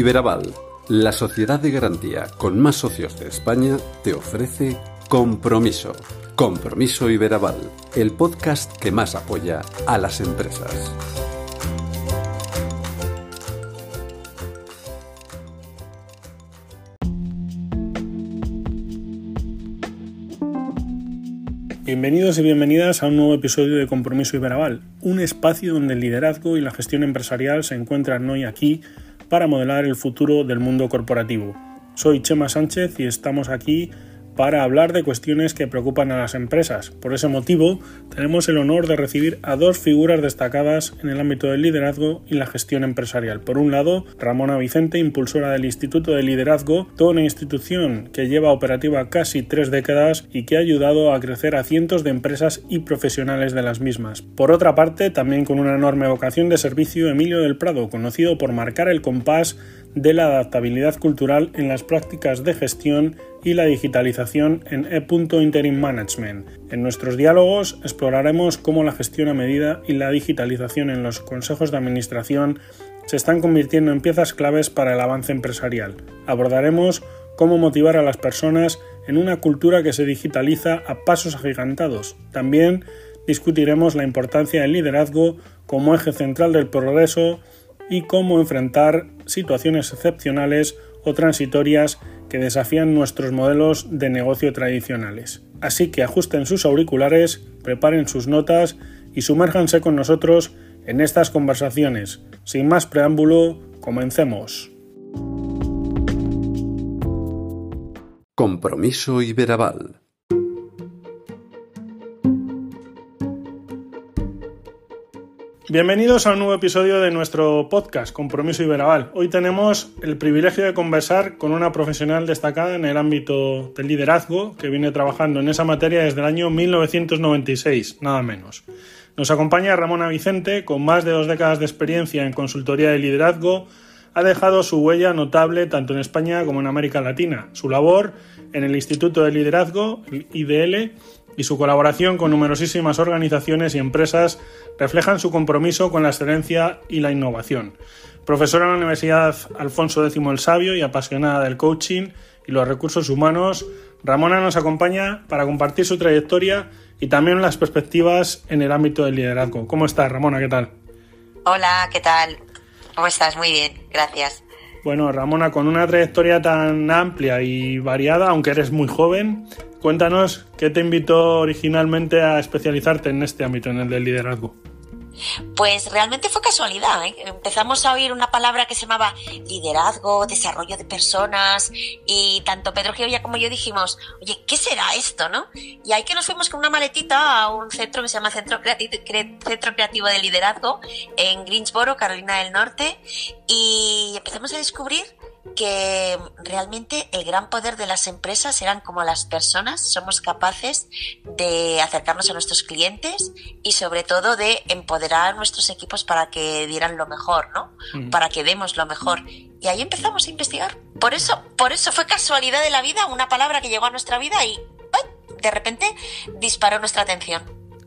Iberaval, la sociedad de garantía con más socios de España, te ofrece Compromiso. Compromiso Iberaval, el podcast que más apoya a las empresas. Bienvenidos y bienvenidas a un nuevo episodio de Compromiso Iberaval, un espacio donde el liderazgo y la gestión empresarial se encuentran hoy aquí para modelar el futuro del mundo corporativo. Soy Chema Sánchez y estamos aquí para hablar de cuestiones que preocupan a las empresas. Por ese motivo, tenemos el honor de recibir a dos figuras destacadas en el ámbito del liderazgo y la gestión empresarial. Por un lado, Ramona Vicente, impulsora del Instituto de Liderazgo, toda una institución que lleva operativa casi tres décadas y que ha ayudado a crecer a cientos de empresas y profesionales de las mismas. Por otra parte, también con una enorme vocación de servicio, Emilio del Prado, conocido por marcar el compás de la adaptabilidad cultural en las prácticas de gestión y la digitalización en e.interim management. En nuestros diálogos exploraremos cómo la gestión a medida y la digitalización en los consejos de administración se están convirtiendo en piezas claves para el avance empresarial. Abordaremos cómo motivar a las personas en una cultura que se digitaliza a pasos agigantados. También discutiremos la importancia del liderazgo como eje central del progreso y cómo enfrentar situaciones excepcionales o transitorias que desafían nuestros modelos de negocio tradicionales. Así que ajusten sus auriculares, preparen sus notas y sumérjanse con nosotros en estas conversaciones. Sin más preámbulo, comencemos. Compromiso Iberaval Bienvenidos a un nuevo episodio de nuestro podcast Compromiso Iberaval. Hoy tenemos el privilegio de conversar con una profesional destacada en el ámbito del liderazgo que viene trabajando en esa materia desde el año 1996, nada menos. Nos acompaña Ramona Vicente, con más de dos décadas de experiencia en consultoría de liderazgo, ha dejado su huella notable tanto en España como en América Latina. Su labor en el Instituto de Liderazgo, el IDL, y su colaboración con numerosísimas organizaciones y empresas reflejan su compromiso con la excelencia y la innovación. Profesora en la Universidad Alfonso X el Sabio y apasionada del coaching y los recursos humanos, Ramona nos acompaña para compartir su trayectoria y también las perspectivas en el ámbito del liderazgo. ¿Cómo estás, Ramona? ¿Qué tal? Hola, ¿qué tal? ¿Cómo estás? Muy bien, gracias. Bueno, Ramona, con una trayectoria tan amplia y variada, aunque eres muy joven, cuéntanos qué te invitó originalmente a especializarte en este ámbito, en el del liderazgo. Pues realmente fue casualidad. ¿eh? Empezamos a oír una palabra que se llamaba liderazgo, desarrollo de personas y tanto Pedro Gioia como yo dijimos, oye, ¿qué será esto? ¿no? Y ahí que nos fuimos con una maletita a un centro que se llama Centro centro Creativo de Liderazgo en Greensboro, Carolina del Norte, y empezamos a descubrir que realmente el gran poder de las empresas eran como las personas, somos capaces de acercarnos a nuestros clientes y sobre todo de empoderar a nuestros equipos para que dieran lo mejor, ¿no? Para que demos lo mejor. Y ahí empezamos a investigar. Por eso, por eso fue casualidad de la vida, una palabra que llegó a nuestra vida y de repente disparó nuestra atención.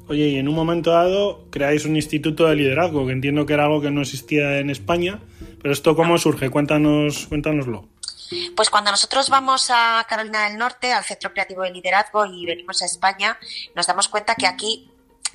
Oye, y en un momento dado creáis un instituto de liderazgo, que entiendo que era algo que no existía en España pero esto cómo surge, cuéntanos, cuéntanoslo. Pues cuando nosotros vamos a Carolina del Norte, al Centro Creativo de Liderazgo y venimos a España, nos damos cuenta que aquí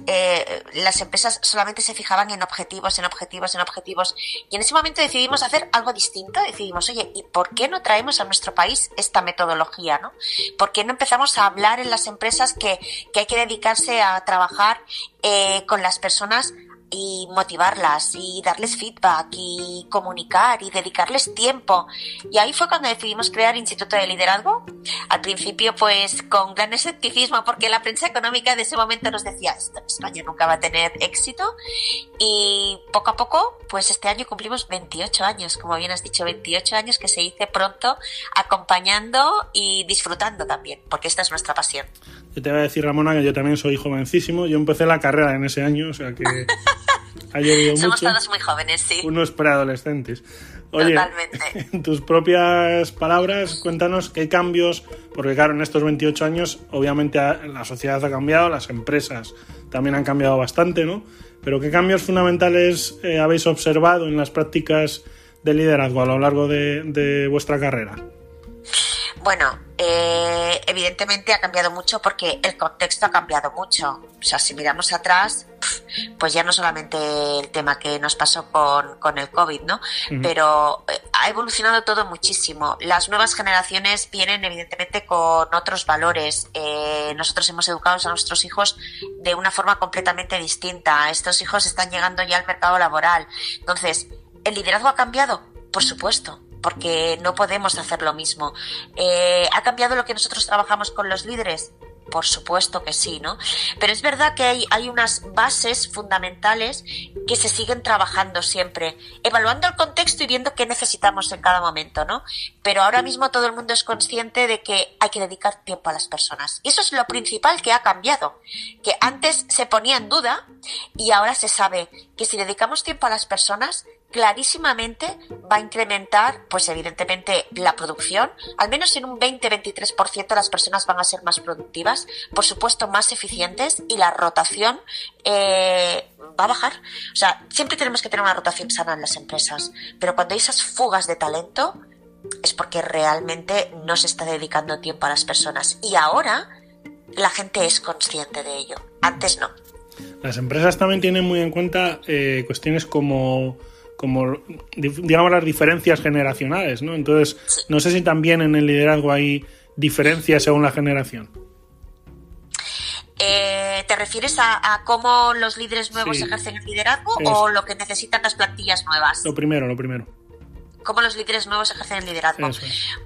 eh, las empresas solamente se fijaban en objetivos, en objetivos, en objetivos. Y en ese momento decidimos hacer algo distinto. Decidimos, oye, ¿y por qué no traemos a nuestro país esta metodología? ¿no? ¿Por qué no empezamos a hablar en las empresas que, que hay que dedicarse a trabajar eh, con las personas y motivarlas y darles feedback y comunicar y dedicarles tiempo. Y ahí fue cuando decidimos crear Instituto de Liderazgo. Al principio pues con gran escepticismo porque la prensa económica de ese momento nos decía esto España nunca va a tener éxito y poco a poco pues este año cumplimos 28 años, como bien has dicho, 28 años que se hice pronto acompañando y disfrutando también porque esta es nuestra pasión. Yo te voy a decir Ramona que yo también soy jovencísimo, yo empecé la carrera en ese año, o sea que Somos todos muy jóvenes, sí. Unos preadolescentes. Oye, Totalmente. en tus propias palabras, cuéntanos qué cambios, porque claro, en estos 28 años, obviamente la sociedad ha cambiado, las empresas también han cambiado bastante, ¿no? Pero qué cambios fundamentales eh, habéis observado en las prácticas de liderazgo a lo largo de vuestra carrera? Bueno, eh, evidentemente ha cambiado mucho porque el contexto ha cambiado mucho. O sea, si miramos atrás, pues ya no solamente el tema que nos pasó con, el COVID, ¿no? Pero eh, ha evolucionado todo muchísimo. Las nuevas generaciones vienen evidentemente con otros valores. Eh, nosotros hemos educado a nuestros hijos de una forma completamente distinta. Estos hijos están llegando ya al mercado laboral. Entonces, ¿el liderazgo ha cambiado? Por supuesto porque no podemos hacer lo mismo. Eh, ¿Ha cambiado lo que nosotros trabajamos con los líderes? Por supuesto que sí, ¿no? Pero es verdad que hay, hay unas bases fundamentales que se siguen trabajando siempre, evaluando el contexto y viendo qué necesitamos en cada momento, ¿no? Pero ahora mismo todo el mundo es consciente de que hay que dedicar tiempo a las personas. Y eso es lo principal que ha cambiado, que antes se ponía en duda y ahora se sabe que si dedicamos tiempo a las personas, clarísimamente va a incrementar, pues evidentemente, la producción, al menos en un 20-23% las personas van a ser más productivas, por supuesto más eficientes y la rotación eh, va a bajar. O sea, siempre tenemos que tener una rotación sana en las empresas, pero cuando hay esas fugas de talento es porque realmente no se está dedicando tiempo a las personas y ahora la gente es consciente de ello, antes no. Las empresas también tienen muy en cuenta eh, cuestiones como como digamos las diferencias generacionales, ¿no? Entonces, no sé si también en el liderazgo hay diferencias según la generación. Eh, ¿Te refieres a, cómo los líderes nuevos ejercen el liderazgo o lo que necesitan las plantillas nuevas? Lo primero, lo primero. ¿Cómo los líderes nuevos ejercen el liderazgo?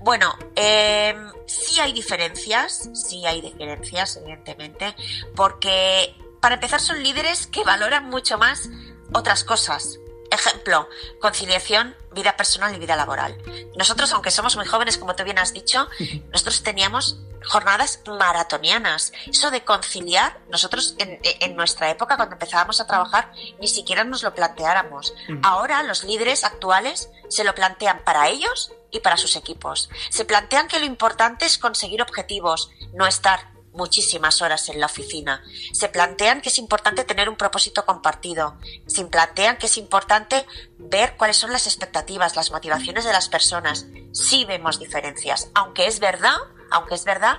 Bueno, eh, sí hay diferencias, sí hay diferencias, evidentemente, porque para empezar son líderes que valoran mucho más otras cosas. Ejemplo, conciliación, vida personal y vida laboral. Nosotros, aunque somos muy jóvenes, como tú bien has dicho, nosotros teníamos jornadas maratonianas. Eso de conciliar, nosotros en, nuestra época, cuando empezábamos a trabajar, ni siquiera nos lo planteáramos. Ahora los líderes actuales se lo plantean para ellos y para sus equipos. Se plantean que lo importante es conseguir objetivos, no estar muchísimas horas en la oficina. Se plantean que es importante tener un propósito compartido. Se plantean que es importante ver cuáles son las expectativas, las motivaciones de las personas. Sí vemos diferencias, aunque es verdad, aunque es verdad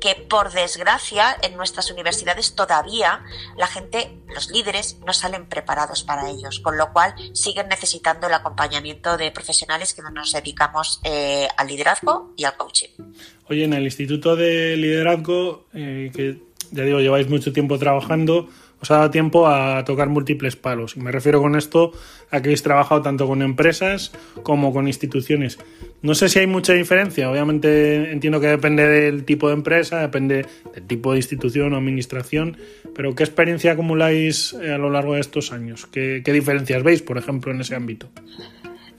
que por desgracia en nuestras universidades todavía la gente, los líderes, no salen preparados para ellos, con lo cual siguen necesitando el acompañamiento de profesionales que nos dedicamos eh, al liderazgo y al coaching. Oye, en el Instituto de Liderazgo, eh, que ya digo, lleváis mucho tiempo trabajando, os ha dado tiempo a tocar múltiples palos. Y me refiero con esto a que habéis trabajado tanto con empresas como con instituciones. No sé si hay mucha diferencia, obviamente entiendo que depende del tipo de empresa, depende del tipo de institución o administración, pero ¿qué experiencia acumuláis eh, a lo largo de estos años? ¿Qué, qué diferencias veis, por ejemplo, en ese ámbito?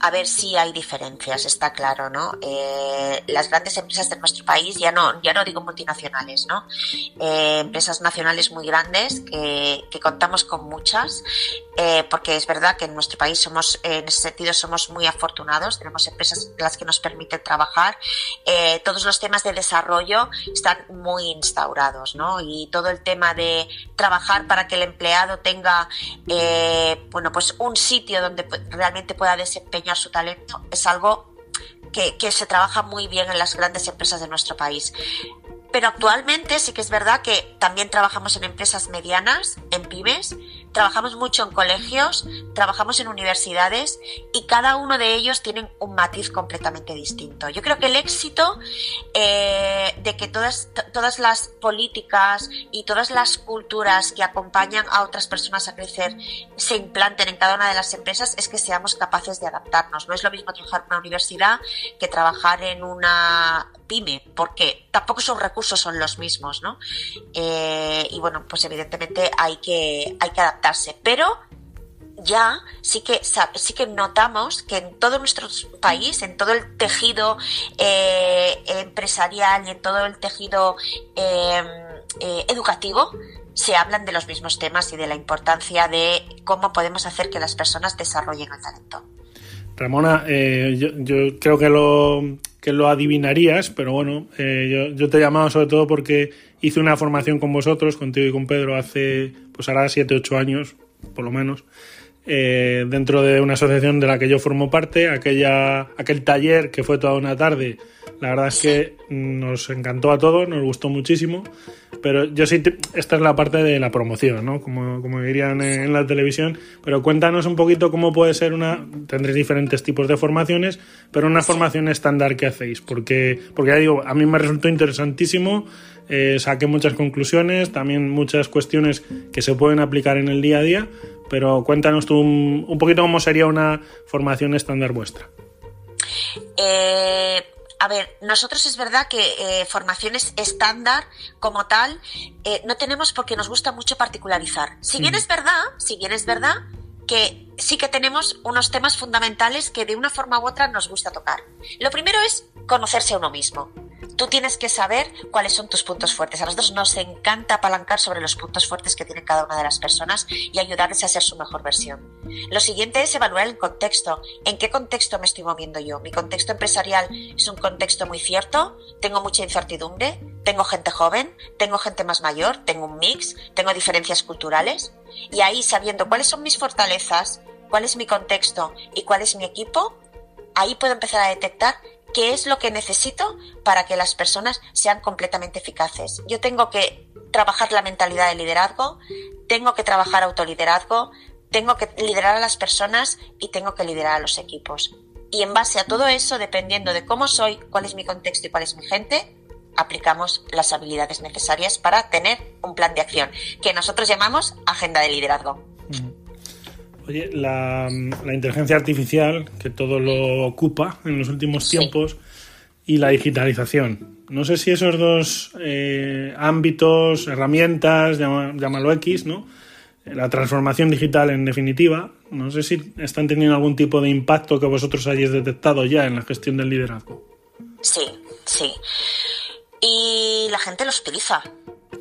A ver si hay diferencias, está claro, ¿no? Eh, las grandes empresas de nuestro país, ya no, ya no digo multinacionales, ¿no? Eh, empresas nacionales muy grandes que, que contamos con muchas, eh, porque es verdad que en nuestro país somos, en ese sentido, somos muy afortunados, tenemos empresas las que nos permiten trabajar, todos los temas de desarrollo están muy instaurados, ¿no? Y todo el tema de trabajar para que el empleado tenga, bueno, pues un sitio donde realmente pueda desempeñar su talento es algo que, que, se trabaja muy bien en las grandes empresas de nuestro país. Pero actualmente sí que es verdad que también trabajamos en empresas medianas, en pymes, trabajamos mucho en colegios, trabajamos en universidades y cada uno de ellos tienen un matiz completamente distinto. Yo creo que el éxito eh, de que todas, todas las políticas y todas las culturas que acompañan a otras personas a crecer se implanten en cada una de las empresas es que seamos capaces de adaptarnos. No es lo mismo trabajar en una universidad que trabajar en una pyme, porque tampoco sus recursos son los mismos, ¿no? Eh, y bueno, pues evidentemente hay que, hay que adaptar pero ya sí que sí que notamos que en todo nuestro país, en todo el tejido eh, empresarial y en todo el tejido em, eh, educativo, se hablan de los mismos temas y de la importancia de cómo podemos hacer que las personas desarrollen el talento. Ramona, eh, yo, creo que lo, que lo adivinarías, pero bueno, yo, yo, te he llamado sobre todo porque hice una formación con vosotros, contigo y con Pedro, hace pues ahora 7, 8 años, por lo menos. eh, dentro de una asociación de la que yo formo parte, aquella, aquel taller que fue toda una tarde, la verdad es que nos encantó a todos, nos gustó muchísimo, pero yo sí, esta es la parte de la promoción, ¿no? Como, como dirían en la televisión, pero cuéntanos un poquito cómo puede ser una, tendréis diferentes tipos de formaciones, pero una formación estándar que hacéis, porque, porque ya digo, a mí me resultó interesantísimo, eh, saqué muchas conclusiones, también muchas cuestiones que se pueden aplicar en el día a día, pero cuéntanos tú un, poquito cómo sería una formación estándar vuestra. Eh, a ver, nosotros es verdad que eh, formaciones estándar como tal eh, no tenemos porque nos gusta mucho particularizar. Si bien es verdad, si bien es verdad que sí que tenemos unos temas fundamentales que de una forma u otra nos gusta tocar. Lo primero es conocerse a uno mismo tú tienes que saber cuáles son tus puntos fuertes. A nosotros nos encanta apalancar sobre los puntos fuertes que tiene cada una de las personas y ayudarles a ser su mejor versión. Lo siguiente es evaluar el contexto. ¿En qué contexto me estoy moviendo yo? ¿Mi contexto empresarial es un contexto muy cierto? ¿Tengo mucha incertidumbre? ¿Tengo gente joven? ¿Tengo gente más mayor? ¿Tengo un mix? ¿Tengo diferencias culturales? Y ahí, sabiendo cuáles son mis fortalezas, cuál es mi contexto y cuál es mi equipo, ahí puedo empezar a detectar qué es lo que necesito para que las personas sean completamente eficaces. Yo tengo que trabajar la mentalidad de liderazgo, tengo que trabajar autoliderazgo, tengo que liderar a las personas y tengo que liderar a los equipos. Y en base a todo eso, dependiendo de cómo soy, cuál es mi contexto y cuál es mi gente, aplicamos las habilidades necesarias para tener un plan de acción, que nosotros llamamos agenda de liderazgo. Oye, la, inteligencia artificial, que todo lo ocupa en los últimos tiempos, y la digitalización. No sé si esos dos eh, ámbitos, herramientas, llámalo X, ¿no? La transformación digital en definitiva, no sé si están teniendo algún tipo de impacto que vosotros hayáis detectado ya en la gestión del liderazgo. Sí, sí. Y la gente los utiliza.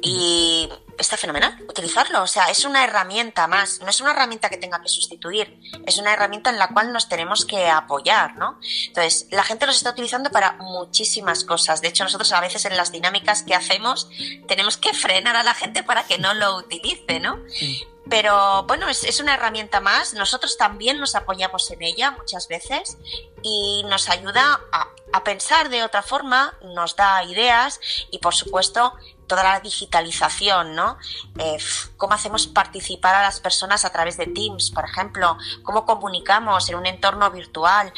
Y está fenomenal utilizarlo. O sea, es una herramienta más. No es una herramienta que tenga que sustituir. Es una herramienta en la cual nos tenemos que apoyar, ¿no? Entonces, la gente los está utilizando para muchísimas cosas. De hecho, nosotros a veces en las dinámicas que hacemos tenemos que frenar a la gente para que no lo utilice, ¿no? Pero bueno, es, una herramienta más. Nosotros también nos apoyamos en ella muchas veces y nos ayuda a, a pensar de otra forma, nos da ideas y por supuesto toda la digitalización, ¿no? Eh, cómo hacemos participar a las personas a través de Teams, por ejemplo, cómo comunicamos en un entorno virtual.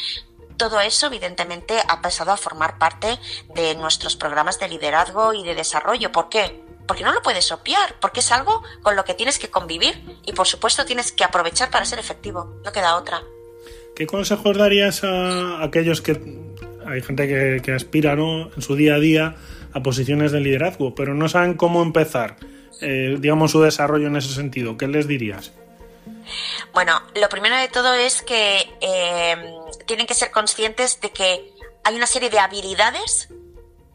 Todo eso, evidentemente, ha pasado a formar parte de nuestros programas de liderazgo y de desarrollo. ¿Por qué? Porque no lo puedes obviar, porque es algo con lo que tienes que convivir y, por supuesto, tienes que aprovechar para ser efectivo. No queda otra. ¿Qué consejos darías a aquellos que hay gente que, que aspira ¿no? en su día a día a posiciones de liderazgo, pero no saben cómo empezar, eh, digamos, su desarrollo en ese sentido. ¿Qué les dirías? Bueno, lo primero de todo es que eh, tienen que ser conscientes de que hay una serie de habilidades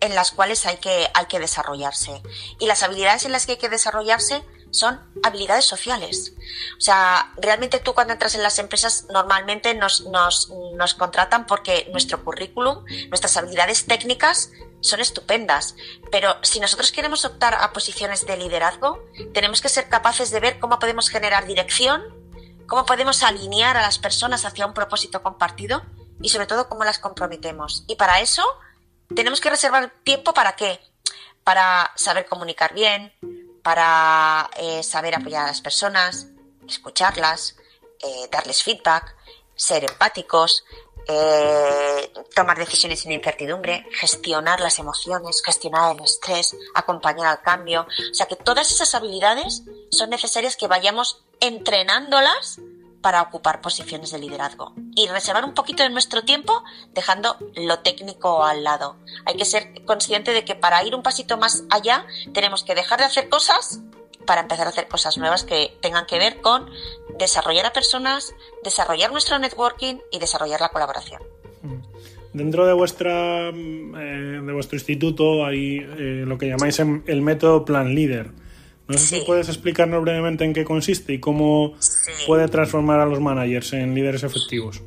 en las cuales hay que, hay que desarrollarse. Y las habilidades en las que hay que desarrollarse son habilidades sociales. O sea, realmente tú cuando entras en las empresas normalmente nos, nos, nos contratan porque nuestro currículum, nuestras habilidades técnicas son estupendas, pero si nosotros queremos optar a posiciones de liderazgo, tenemos que ser capaces de ver cómo podemos generar dirección, cómo podemos alinear a las personas hacia un propósito compartido y sobre todo cómo las comprometemos. Y para eso tenemos que reservar tiempo para qué? Para saber comunicar bien, para eh, saber apoyar a las personas, escucharlas, eh, darles feedback, ser empáticos, eh, tomar decisiones sin incertidumbre, gestionar las emociones, gestionar el estrés, acompañar al cambio. O sea que todas esas habilidades son necesarias que vayamos entrenándolas para ocupar posiciones de liderazgo y reservar un poquito de nuestro tiempo dejando lo técnico al lado. Hay que ser consciente de que para ir un pasito más allá tenemos que dejar de hacer cosas para empezar a hacer cosas nuevas que tengan que ver con desarrollar a personas, desarrollar nuestro networking y desarrollar la colaboración. Mm. Dentro de vuestra mm, eh, de vuestro instituto hay eh, lo que llamáis el método Plan Leader. No sé si puedes explicarnos brevemente en qué consiste y cómo puede transformar a los managers en líderes efectivos.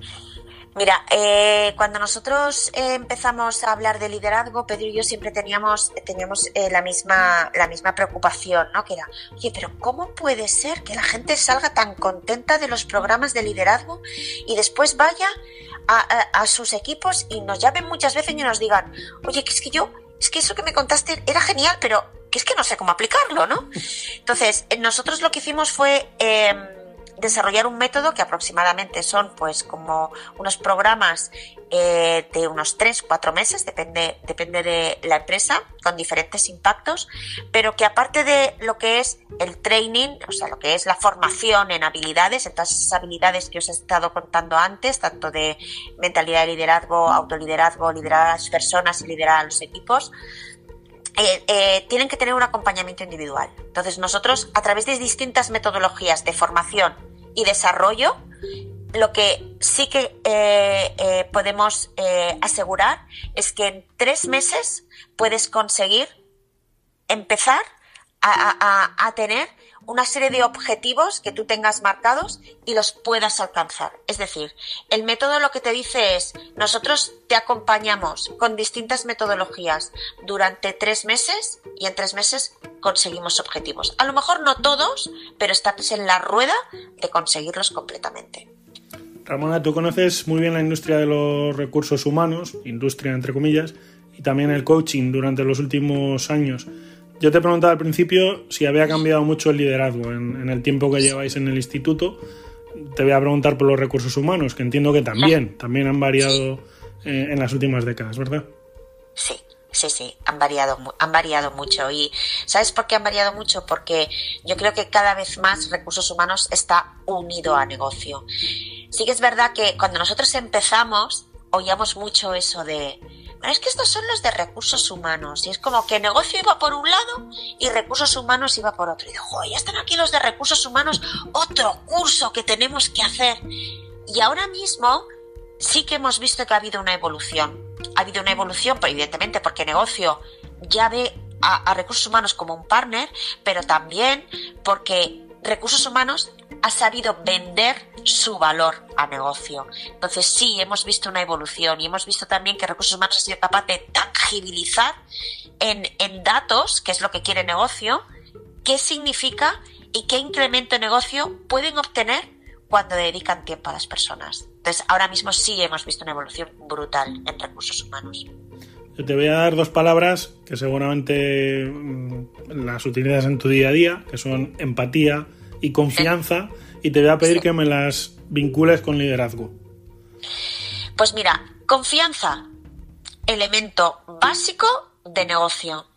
Mira, eh, cuando nosotros eh, empezamos a hablar de liderazgo, Pedro y yo siempre teníamos, teníamos eh, la, misma, la misma preocupación, ¿no? Que era, oye, pero ¿cómo puede ser que la gente salga tan contenta de los programas de liderazgo y después vaya a, a sus equipos y nos llamen muchas veces y nos digan, oye, que es que yo, es que eso que me contaste era genial, pero que es que no sé cómo aplicarlo, ¿no? Entonces, nosotros lo que hicimos fue em, desarrollar un método que aproximadamente son pues como unos programas eh, de unos 3, 4 meses, depende, depende de la empresa, con diferentes impactos, pero que aparte de lo que es el training, o sea, lo que es la formación en habilidades, en todas esas habilidades que os he estado contando antes, tanto de mentalidad de liderazgo, autoliderazgo, liderar a las personas y liderar a los equipos, eh, eh, tienen que tener un acompañamiento individual. Entonces nosotros, a través de distintas metodologías de formación y desarrollo, lo que sí que eh, podemos asegurar es que en tres meses puedes conseguir empezar a tener una serie de objetivos que tú tengas marcados y los puedas alcanzar. Es decir, el método lo que te dice es, nosotros te acompañamos con distintas metodologías durante tres meses y en tres meses conseguimos objetivos. A lo mejor no todos, pero estás en la rueda de conseguirlos completamente. Ramona, tú conoces muy bien la industria de los recursos humanos, industria entre comillas, y también el coaching durante los últimos años. Yo te preguntaba al principio si había cambiado mucho el liderazgo en, el tiempo que lleváis en el instituto. Te voy a preguntar por los recursos humanos, que entiendo que también, también han variado eh, en las últimas décadas, ¿verdad? Sí, sí, sí, han variado, han variado mucho. ¿Y sabes por qué han variado mucho? Porque yo creo que cada vez más recursos humanos está unido a negocio. Sí que es verdad que cuando nosotros empezamos, oíamos mucho eso de es que estos son los de recursos humanos. Y es como que negocio iba por un lado y recursos humanos iba por otro. Y digo, ya están aquí los de recursos humanos, otro curso que tenemos que hacer. Y ahora mismo sí que hemos visto que ha habido una evolución. Ha habido una evolución, evidentemente, porque negocio ya ve a recursos humanos como un partner, pero también porque recursos humanos ha sabido vender su valor a negocio. Entonces sí, hemos visto una evolución y hemos visto también que recursos humanos ha sido capaz de tangibilizar en, en datos, que es lo que quiere negocio, qué significa y qué incremento de negocio pueden obtener cuando dedican tiempo a las personas. Entonces ahora mismo sí hemos visto una evolución brutal en recursos humanos. Yo te voy a dar dos palabras que seguramente mm, las utilizas en tu día a día, que son empatía y confianza y te voy a pedir que me las vincules con liderazgo. Pues mira, confianza, elemento básico de negocio.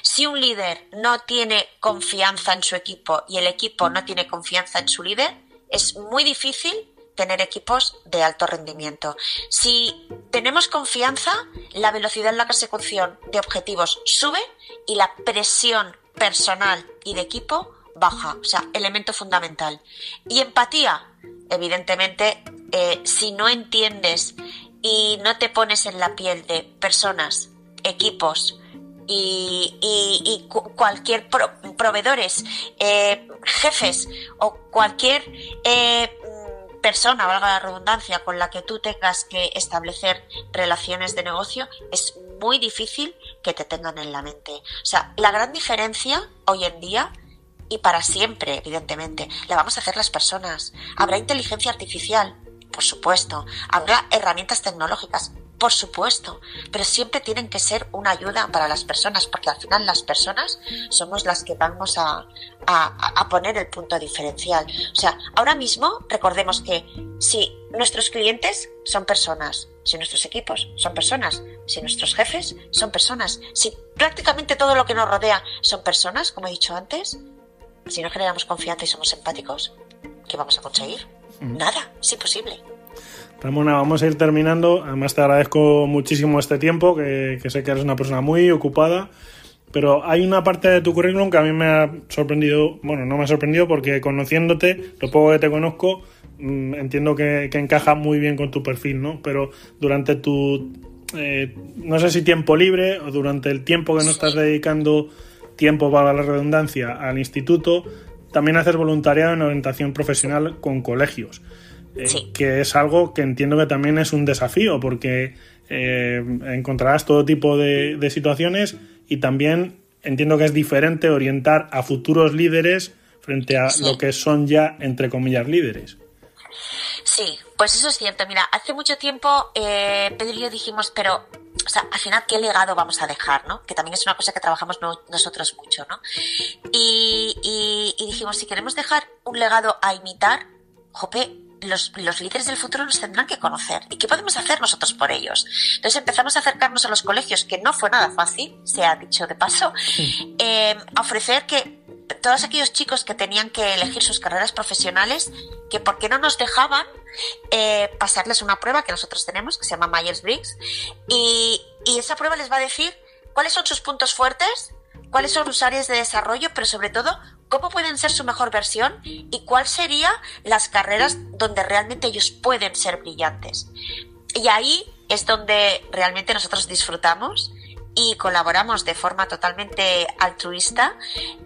Si un líder no tiene confianza en su equipo y el equipo no tiene confianza en su líder, es muy difícil tener equipos de alto rendimiento. Si tenemos confianza, la velocidad en la consecución de objetivos sube y la presión personal y de equipo baja, o sea, elemento fundamental. Y empatía, evidentemente, eh, si no entiendes y no te pones en la piel de personas, equipos y, cualquier proveedores, eh, jefes o cualquier eh, persona, valga la redundancia, con la que tú tengas que establecer relaciones de negocio, es muy difícil que te tengan en la mente. O sea, la gran diferencia hoy en día y para siempre, evidentemente. La vamos a hacer las personas. Habrá inteligencia artificial, por supuesto. Habrá herramientas tecnológicas, por supuesto. Pero siempre tienen que ser una ayuda para las personas, porque al final las personas somos las que vamos a, a, poner el punto diferencial. O sea, ahora mismo recordemos que si nuestros clientes son personas, si nuestros equipos son personas, si nuestros jefes son personas, si prácticamente todo lo que nos rodea son personas, como he dicho antes, si no generamos confianza y somos empáticos, ¿qué vamos a conseguir? Nada, es imposible. Ramona, vamos a ir terminando. Además, te agradezco muchísimo este tiempo, que, sé que eres una persona muy ocupada. Pero hay una parte de tu currículum que a mí me ha sorprendido, bueno, no me ha sorprendido porque conociéndote, lo poco que te conozco, mm, entiendo que, encaja muy bien con tu perfil, ¿no? Pero durante tu, eh, no sé si tiempo libre o durante el tiempo que no estás dedicando tiempo, para la redundancia, al instituto, también hacer voluntariado en orientación profesional con colegios. que es algo que entiendo que también es un desafío, porque encontrarás todo tipo de, situaciones y también entiendo que es diferente orientar a futuros líderes frente a lo que son ya, entre comillas, líderes. Sí, pues eso es cierto. Mira, hace mucho tiempo eh, Pedro y yo dijimos, pero, o sea, al final, ¿qué legado vamos a dejar, no? Que también es una cosa que trabajamos nosotros mucho, ¿no? Y, dijimos, si queremos dejar un legado a imitar, jope, los, los, líderes del futuro nos tendrán que conocer. ¿Y qué podemos hacer nosotros por ellos? Entonces empezamos a acercarnos a los colegios, que no fue nada fácil, se ha dicho de paso, eh, a ofrecer que todos aquellos chicos que tenían que elegir sus carreras profesionales, que por qué no nos dejaban eh, pasarles una prueba que nosotros tenemos, que se llama Myers-Briggs, y, esa prueba les va a decir cuáles son sus puntos fuertes, cuáles son sus áreas de desarrollo, pero sobre todo cómo pueden ser su mejor versión y cuáles serían las carreras donde realmente ellos pueden ser brillantes. Y ahí es donde realmente nosotros disfrutamos y colaboramos de forma totalmente altruista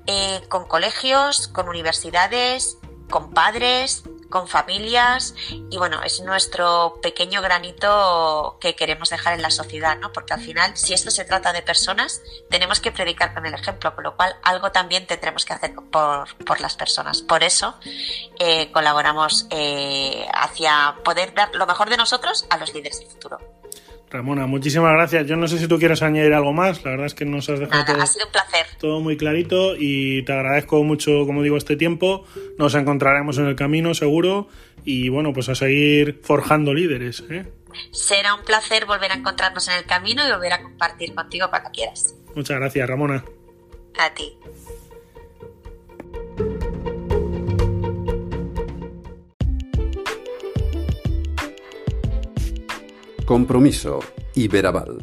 eh, con colegios, con universidades, con padres, con familias y bueno, es nuestro pequeño granito que queremos dejar en la sociedad, ¿no? Porque al final, si esto se trata de personas, tenemos que predicar con el ejemplo, con lo cual algo también tendremos que hacer por, las personas. Por eso eh, colaboramos eh, hacia poder dar lo mejor de nosotros a los líderes del futuro. Ramona, muchísimas gracias. Yo no sé si tú quieres añadir algo más. La verdad es que nos has dejado todo, ha sido un placer. todo muy clarito y te agradezco mucho, como digo, este tiempo. Nos encontraremos en el camino, seguro. Y bueno, pues a seguir forjando líderes. ¿eh? Será un placer volver a encontrarnos en el camino y volver a compartir contigo cuando quieras. Muchas gracias, Ramona. A ti. Compromiso Iberaval.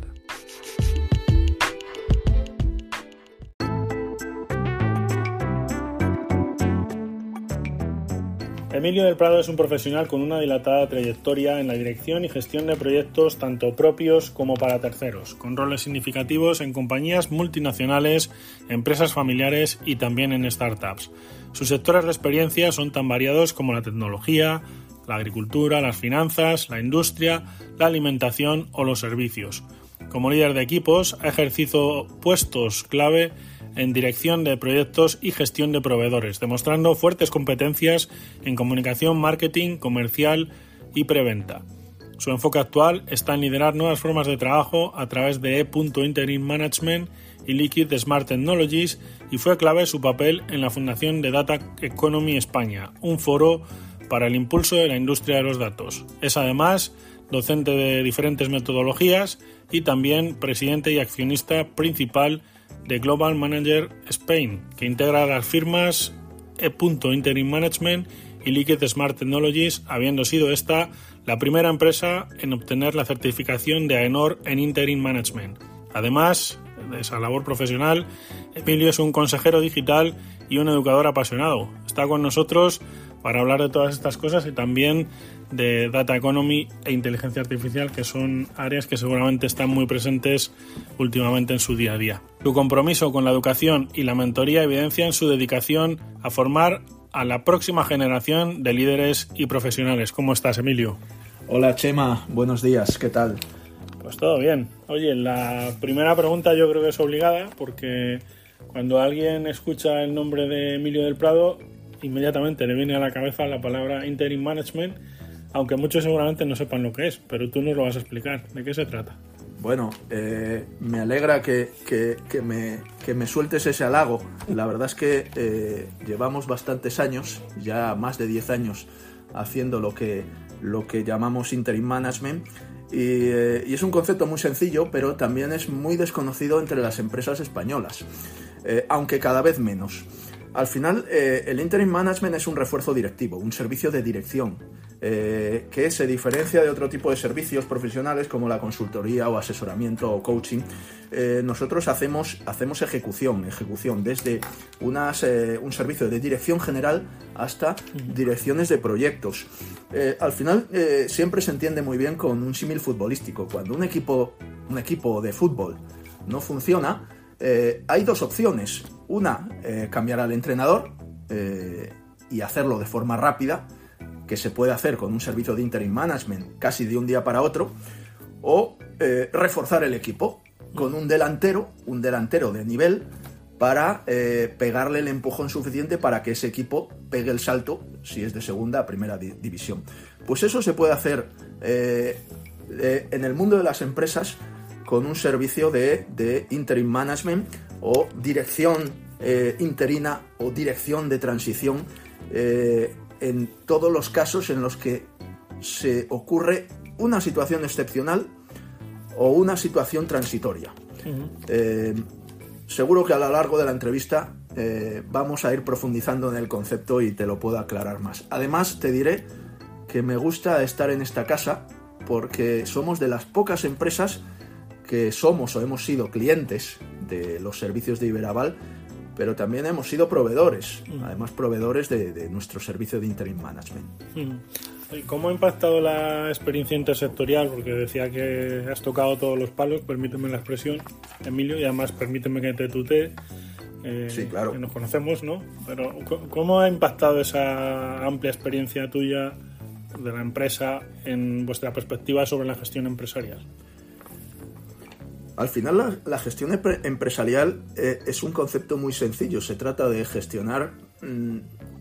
Emilio del Prado es un profesional con una dilatada trayectoria en la dirección y gestión de proyectos tanto propios como para terceros, con roles significativos en compañías multinacionales, empresas familiares y también en startups. Sus sectores de experiencia son tan variados como la tecnología, la agricultura, las finanzas, la industria, la alimentación o los servicios. Como líder de equipos, ha ejercido puestos clave en dirección de proyectos y gestión de proveedores, demostrando fuertes competencias en comunicación, marketing, comercial y preventa. Su enfoque actual está en liderar nuevas formas de trabajo a través de E.Interim Management y Liquid Smart Technologies y fue clave su papel en la fundación de Data Economy España, un foro para el impulso de la industria de los datos. Es además docente de diferentes metodologías y también presidente y accionista principal de Global Manager Spain, que integra las firmas E.Interim Management y Liquid Smart Technologies, habiendo sido esta la primera empresa en obtener la certificación de AENOR en Interim Management. Además de esa labor profesional, Emilio es un consejero digital y un educador apasionado. Está con nosotros para hablar de todas estas cosas y también de Data Economy e inteligencia artificial, que son áreas que seguramente están muy presentes últimamente en su día a día. Su compromiso con la educación y la mentoría evidencian su dedicación a formar a la próxima generación de líderes y profesionales. ¿Cómo estás, Emilio? Hola, Chema. Buenos días. ¿Qué tal? Pues todo bien. Oye, la primera pregunta yo creo que es obligada porque cuando alguien escucha el nombre de Emilio del Prado inmediatamente le viene a la cabeza la palabra interim management, aunque muchos seguramente no sepan lo que es, pero tú nos lo vas a explicar. ¿De qué se trata? Bueno, eh, me alegra que, que, me, que, me, sueltes ese halago. La verdad es que eh, llevamos bastantes años, ya más de 10 años, haciendo lo que, lo que llamamos interim management. Eh, y, es un concepto muy sencillo, pero también es muy desconocido entre las empresas españolas, aunque cada vez menos. Al final, eh, el interim management es un refuerzo directivo, un servicio de dirección, eh, que se diferencia de otro tipo de servicios profesionales como la consultoría o asesoramiento o coaching. Eh, nosotros hacemos, hacemos ejecución, ejecución desde unas, un servicio de dirección general hasta direcciones de proyectos. al final, siempre se entiende muy bien con un símil futbolístico. Cuando un equipo, un equipo de fútbol no funciona, hay dos opciones una, eh, cambiar al entrenador eh, y hacerlo de forma rápida, que se puede hacer con un servicio de interim management casi de un día para otro, o eh, reforzar el equipo con un delantero, un delantero de nivel, para eh, pegarle el empujón suficiente para que ese equipo pegue el salto si es de segunda a primera división. Pues eso se puede hacer eh, en el mundo de las empresas con un servicio de, de interim management o dirección interina o dirección de transición en todos los casos en los que se ocurre una situación excepcional o una situación transitoria. Eh, seguro que a lo largo de la entrevista eh, vamos a ir profundizando en el concepto y te lo puedo aclarar más. Además, te diré que me gusta estar en esta casa porque somos de las pocas empresas que somos o hemos sido clientes de los servicios de Iberaval pero también hemos sido proveedores, mm. además proveedores de, nuestro servicio de interim management. Mm. ¿Cómo ha impactado la experiencia intersectorial? Porque decía que has tocado todos los palos, permíteme la expresión, Emilio, y además permíteme que te tutee. Eh, sí, claro. Que nos conocemos, ¿no? Pero ¿cómo ha impactado esa amplia experiencia tuya de la empresa en vuestra perspectiva sobre la gestión empresarial? Al final la, gestión empresarial eh, es un concepto muy sencillo. Se trata de gestionar mm,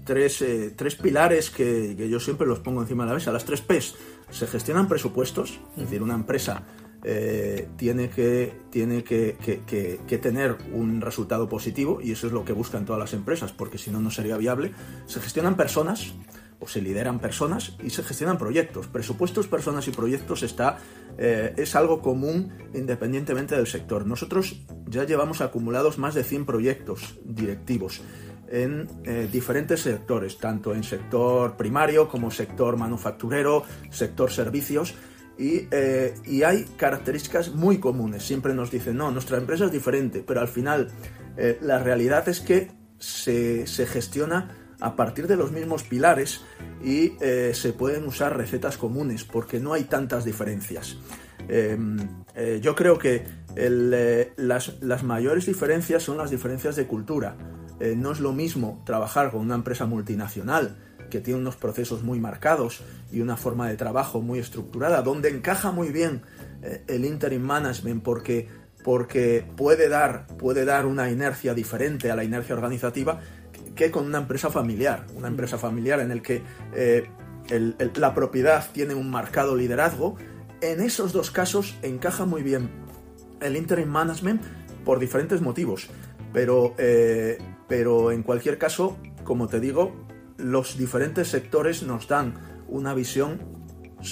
eh, tres, pilares que, yo siempre los pongo encima de la mesa. Las tres P's. Se gestionan presupuestos, es decir, una empresa eh, tiene, que, tiene que, que, tener un resultado positivo y eso es lo que buscan todas las empresas, porque si no, no sería viable. Se gestionan personas o se lideran personas y se gestionan proyectos. Presupuestos, personas y proyectos está, eh, es algo común independientemente del sector. Nosotros ya llevamos acumulados más de 100 proyectos directivos en eh, diferentes sectores, tanto en sector primario como sector manufacturero, sector servicios. Y, eh, y, hay características muy comunes. Siempre nos dicen, no, nuestra empresa es diferente, pero al final la realidad es que se, se gestiona a partir de los mismos pilares y eh, se pueden usar recetas comunes porque no hay tantas diferencias. Em, eh, yo creo que eh, las, las, mayores diferencias son las diferencias de cultura. no es lo mismo trabajar con una empresa multinacional que tiene unos procesos muy marcados y una forma de trabajo muy estructurada, donde encaja muy bien el interim management porque, porque puede, dar, puede dar una inercia diferente a la inercia organizativa que con una empresa familiar, una empresa familiar en el que eh, la propiedad tiene un marcado liderazgo. En esos dos casos encaja muy bien el interim management por diferentes motivos, pero, eh, pero en cualquier caso, como te digo, los diferentes sectores nos dan una visión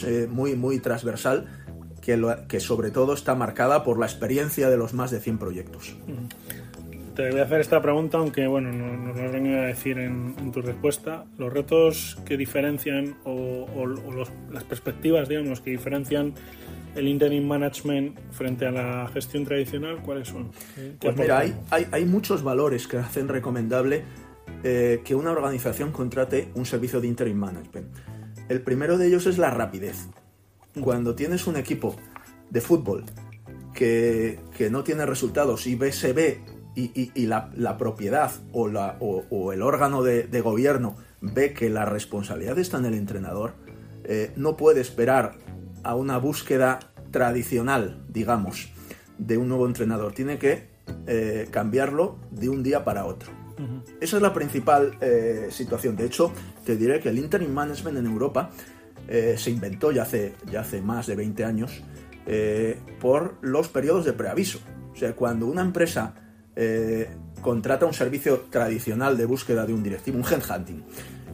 eh, muy, muy transversal que, que, sobre todo está marcada por la experiencia de los más de 100 proyectos te voy a hacer esta pregunta, aunque bueno, no, nos lo venía a decir en, tu respuesta. Los retos que diferencian o, las perspectivas, digamos, que diferencian el interim management frente a la gestión tradicional, ¿cuáles son? Pues mira, hay, hay, muchos valores que hacen recomendable eh, que una organización contrate un servicio de interim management. El primero de ellos es la rapidez. Cuando tienes un equipo de fútbol que, que no tiene resultados y se ve y, la, propiedad o, la, o, el órgano de, gobierno ve que la responsabilidad está en el entrenador, eh, no puede esperar a una búsqueda tradicional, digamos, de un nuevo entrenador. Tiene que eh, cambiarlo de un día para otro. Esa es la principal eh, situación. De hecho, te diré que el interim management en Europa se inventó ya hace, ya hace más de 20 años por los periodos de preaviso. O sea, cuando una empresa eh, contrata un servicio tradicional de búsqueda de un directivo, un headhunting,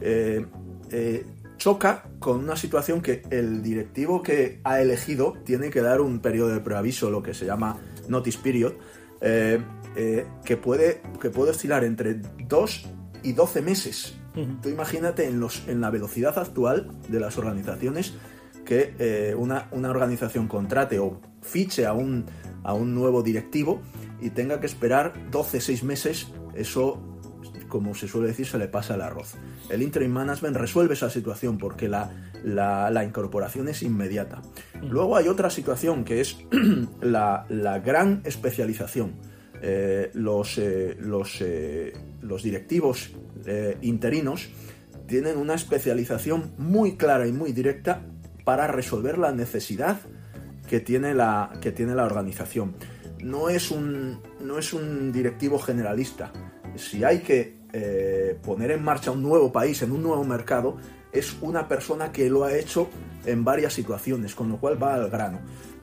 eh, eh, choca con una situación que el directivo que ha elegido tiene que dar un periodo de preaviso, lo que se llama notice period, que, puede, que puede oscilar entre 2 y 12 meses. Tú imagínate en, los, en la velocidad actual de las organizaciones que una, una, organización contrate o fiche a un, a un nuevo directivo y tenga que esperar 12, 6 meses, eso, como se suele decir, se le pasa el arroz. El interim management resuelve esa situación porque la, la, incorporación es inmediata. Luego hay otra situación que es la, gran especialización. Eh, los, eh, los, eh, los, directivos interinos tienen una especialización muy clara y muy directa para resolver la necesidad que tiene la, que tiene la organización. No es, un, no es un directivo generalista. Si hay que eh, poner en marcha un nuevo país, en un nuevo mercado, es una persona que lo ha hecho en varias situaciones, con lo cual va al grano.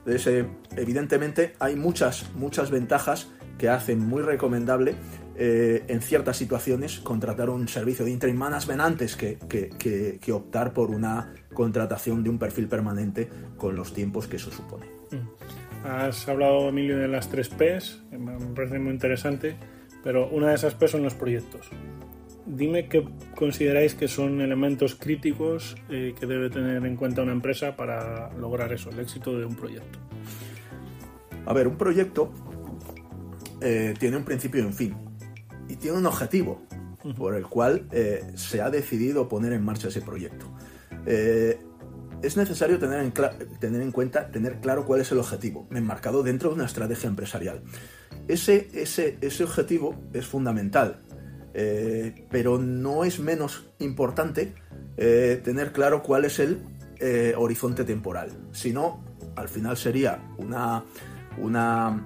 Eh, evidentemente hay muchas, muchas ventajas que hacen muy recomendable eh, en ciertas situaciones contratar un servicio de interim management antes que, que, optar por una contratación de un perfil permanente con los tiempos que eso supone. Mm. Has hablado, Emilio, de las tres P's, me parece muy interesante, pero una de esas P son los proyectos. Dime qué consideráis que son elementos críticos eh, que debe tener en cuenta una empresa para lograr eso, el éxito de un proyecto. A ver, un proyecto eh, tiene un principio y un fin. Y tiene un objetivo por el cual eh, se ha decidido poner en marcha ese proyecto. Es necesario tener en, tener en cuenta, tener claro cuál es el objetivo, enmarcado dentro de una estrategia empresarial. Ese, ese, ese objetivo es fundamental eh, pero no es menos importante eh, tener claro cuál es el eh, horizonte temporal. Si no, al final sería una, una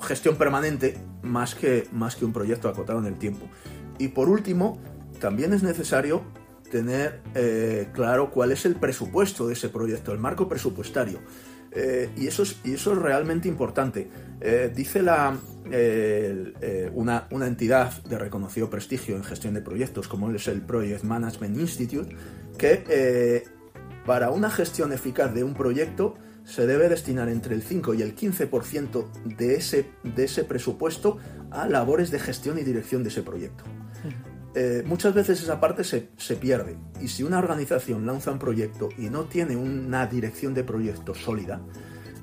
gestión permanente más que, más que un proyecto acotado en el tiempo. Y por último, también es necesario tener claro cuál es el presupuesto de ese proyecto, el marco presupuestario. y, eso es, y eso es realmente importante. dice eh, una, entidad de reconocido prestigio en gestión de proyectos como es el Project Management Institute, que eh, para una gestión eficaz de un proyecto se debe destinar entre el 5 y el 15% de ese, de ese presupuesto a labores de gestión y dirección de ese proyecto. Eh, muchas veces esa parte se, se, pierde y si una organización lanza un proyecto y no tiene una dirección de proyecto sólida,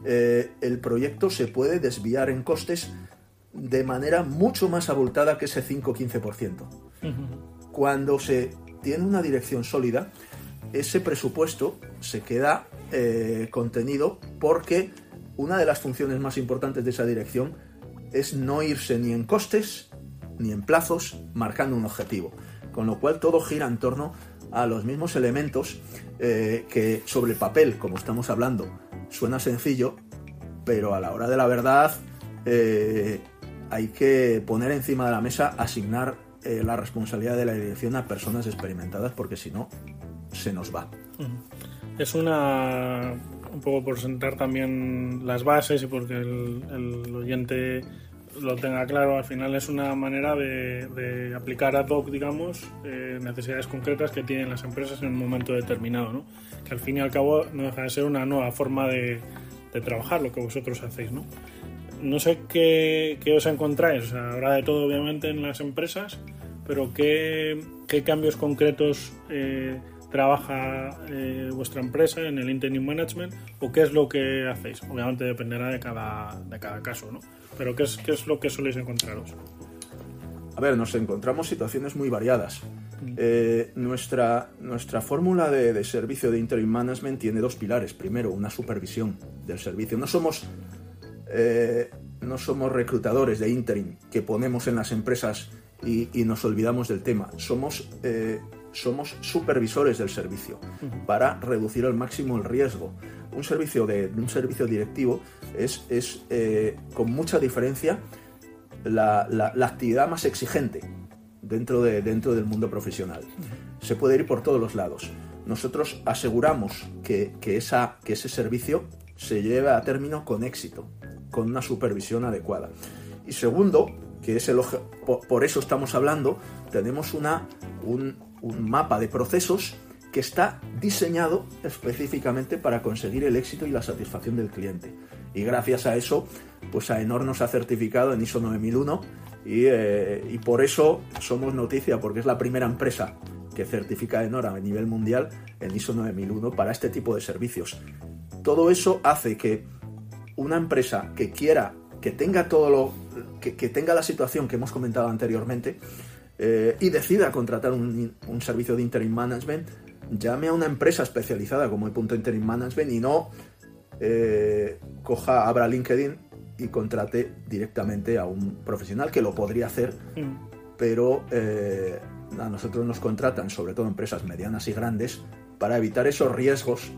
el proyecto se puede desviar en costes de manera mucho más abultada que ese 5-15%. Cuando se tiene una dirección sólida, ese presupuesto se queda eh, contenido porque una de las funciones más importantes de esa dirección es no irse ni en costes ni en plazos marcando un objetivo. Con lo cual todo gira en torno a los mismos elementos eh, que sobre el papel, como estamos hablando, suena sencillo, pero a la hora de la verdad eh, hay que poner encima de la mesa, asignar eh, la responsabilidad de la dirección a personas experimentadas porque si no, se nos va. Es una, un poco por sentar también las bases y porque el, oyente lo tenga claro, al final es una manera de, aplicar ad hoc, digamos, eh, necesidades concretas que tienen las empresas en un momento determinado, ¿no? que al fin y al cabo no deja de ser una nueva forma de, trabajar lo que vosotros hacéis. ¿no? no sé qué, os encontráis, habrá de todo obviamente en las empresas, pero qué, cambios concretos eh, trabaja eh, vuestra empresa en el interim management o qué es lo que hacéis. Obviamente dependerá de cada, de cada caso, ¿no? Pero ¿qué es, qué es lo que soléis encontraros? A ver, nos encontramos situaciones muy variadas. Mm. Eh, nuestra, nuestra fórmula de, de, servicio de interim management tiene dos pilares. Primero, una supervisión del servicio. No somos eh, no somos reclutadores de interim que ponemos en las empresas y, nos olvidamos del tema. Somos, eh, somos supervisores del servicio para reducir al máximo el riesgo. Un servicio, de, un servicio directivo es, es eh, con mucha diferencia la, actividad más exigente dentro, de, dentro del mundo profesional. Se puede ir por todos los lados. Nosotros aseguramos que, esa, que ese servicio se lleve a término con éxito con una supervisión adecuada. Y segundo, que es el por, eso estamos hablando, tenemos una, un, mapa de procesos que está diseñado específicamente para conseguir el éxito y la satisfacción del cliente. Y gracias a eso, pues AENOR nos ha certificado en ISO 9001 y, eh, y por eso somos noticia, porque es la primera empresa que certifica AENOR a nivel mundial en ISO 9001 para este tipo de servicios. Todo eso hace que una empresa que quiera, que tenga todo lo, que, tenga la situación que hemos comentado anteriormente eh, y decida contratar un, servicio de interim management, llame a una empresa especializada como el punto interim management y no eh, coja, abra LinkedIn y contrate directamente a un profesional que lo podría hacer, mm. pero eh, a nosotros nos contratan, sobre todo empresas medianas y grandes, para evitar esos riesgos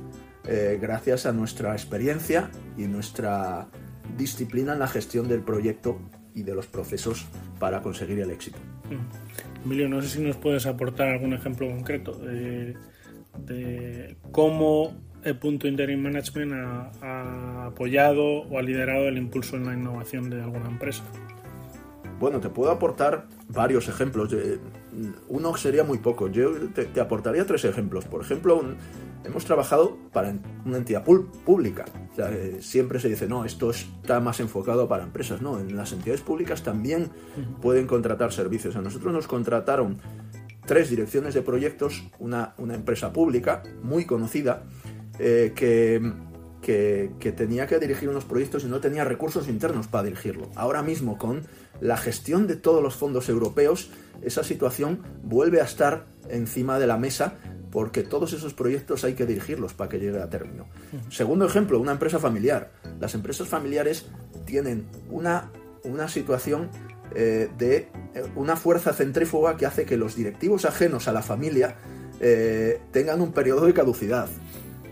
gracias a nuestra experiencia y nuestra disciplina en la gestión del proyecto y de los procesos para conseguir el éxito. Mm. Emilio, no sé si nos puedes aportar algún ejemplo concreto de, cómo el punto Interim Management ha, apoyado o ha liderado el impulso en la innovación de alguna empresa. Bueno, te puedo aportar varios ejemplos. Uno sería muy poco. Yo te, aportaría tres ejemplos. Por ejemplo, hemos trabajado para una entidad pública. Eh, siempre se dice, no, esto está más enfocado para empresas. No, en las entidades públicas también pueden contratar servicios. A nosotros nos contrataron tres direcciones de proyectos, una, una empresa pública muy conocida, eh, que que, tenía que dirigir unos proyectos y no tenía recursos internos para dirigirlo. Ahora mismo, con la gestión de todos los fondos europeos, esa situación vuelve a estar encima de la mesa porque todos esos proyectos hay que dirigirlos para que llegue a término. Segundo ejemplo, una empresa familiar. Las empresas familiares tienen una, una situación eh, de eh, una fuerza centrífuga que hace que los directivos ajenos a la familia eh, tengan un periodo de caducidad.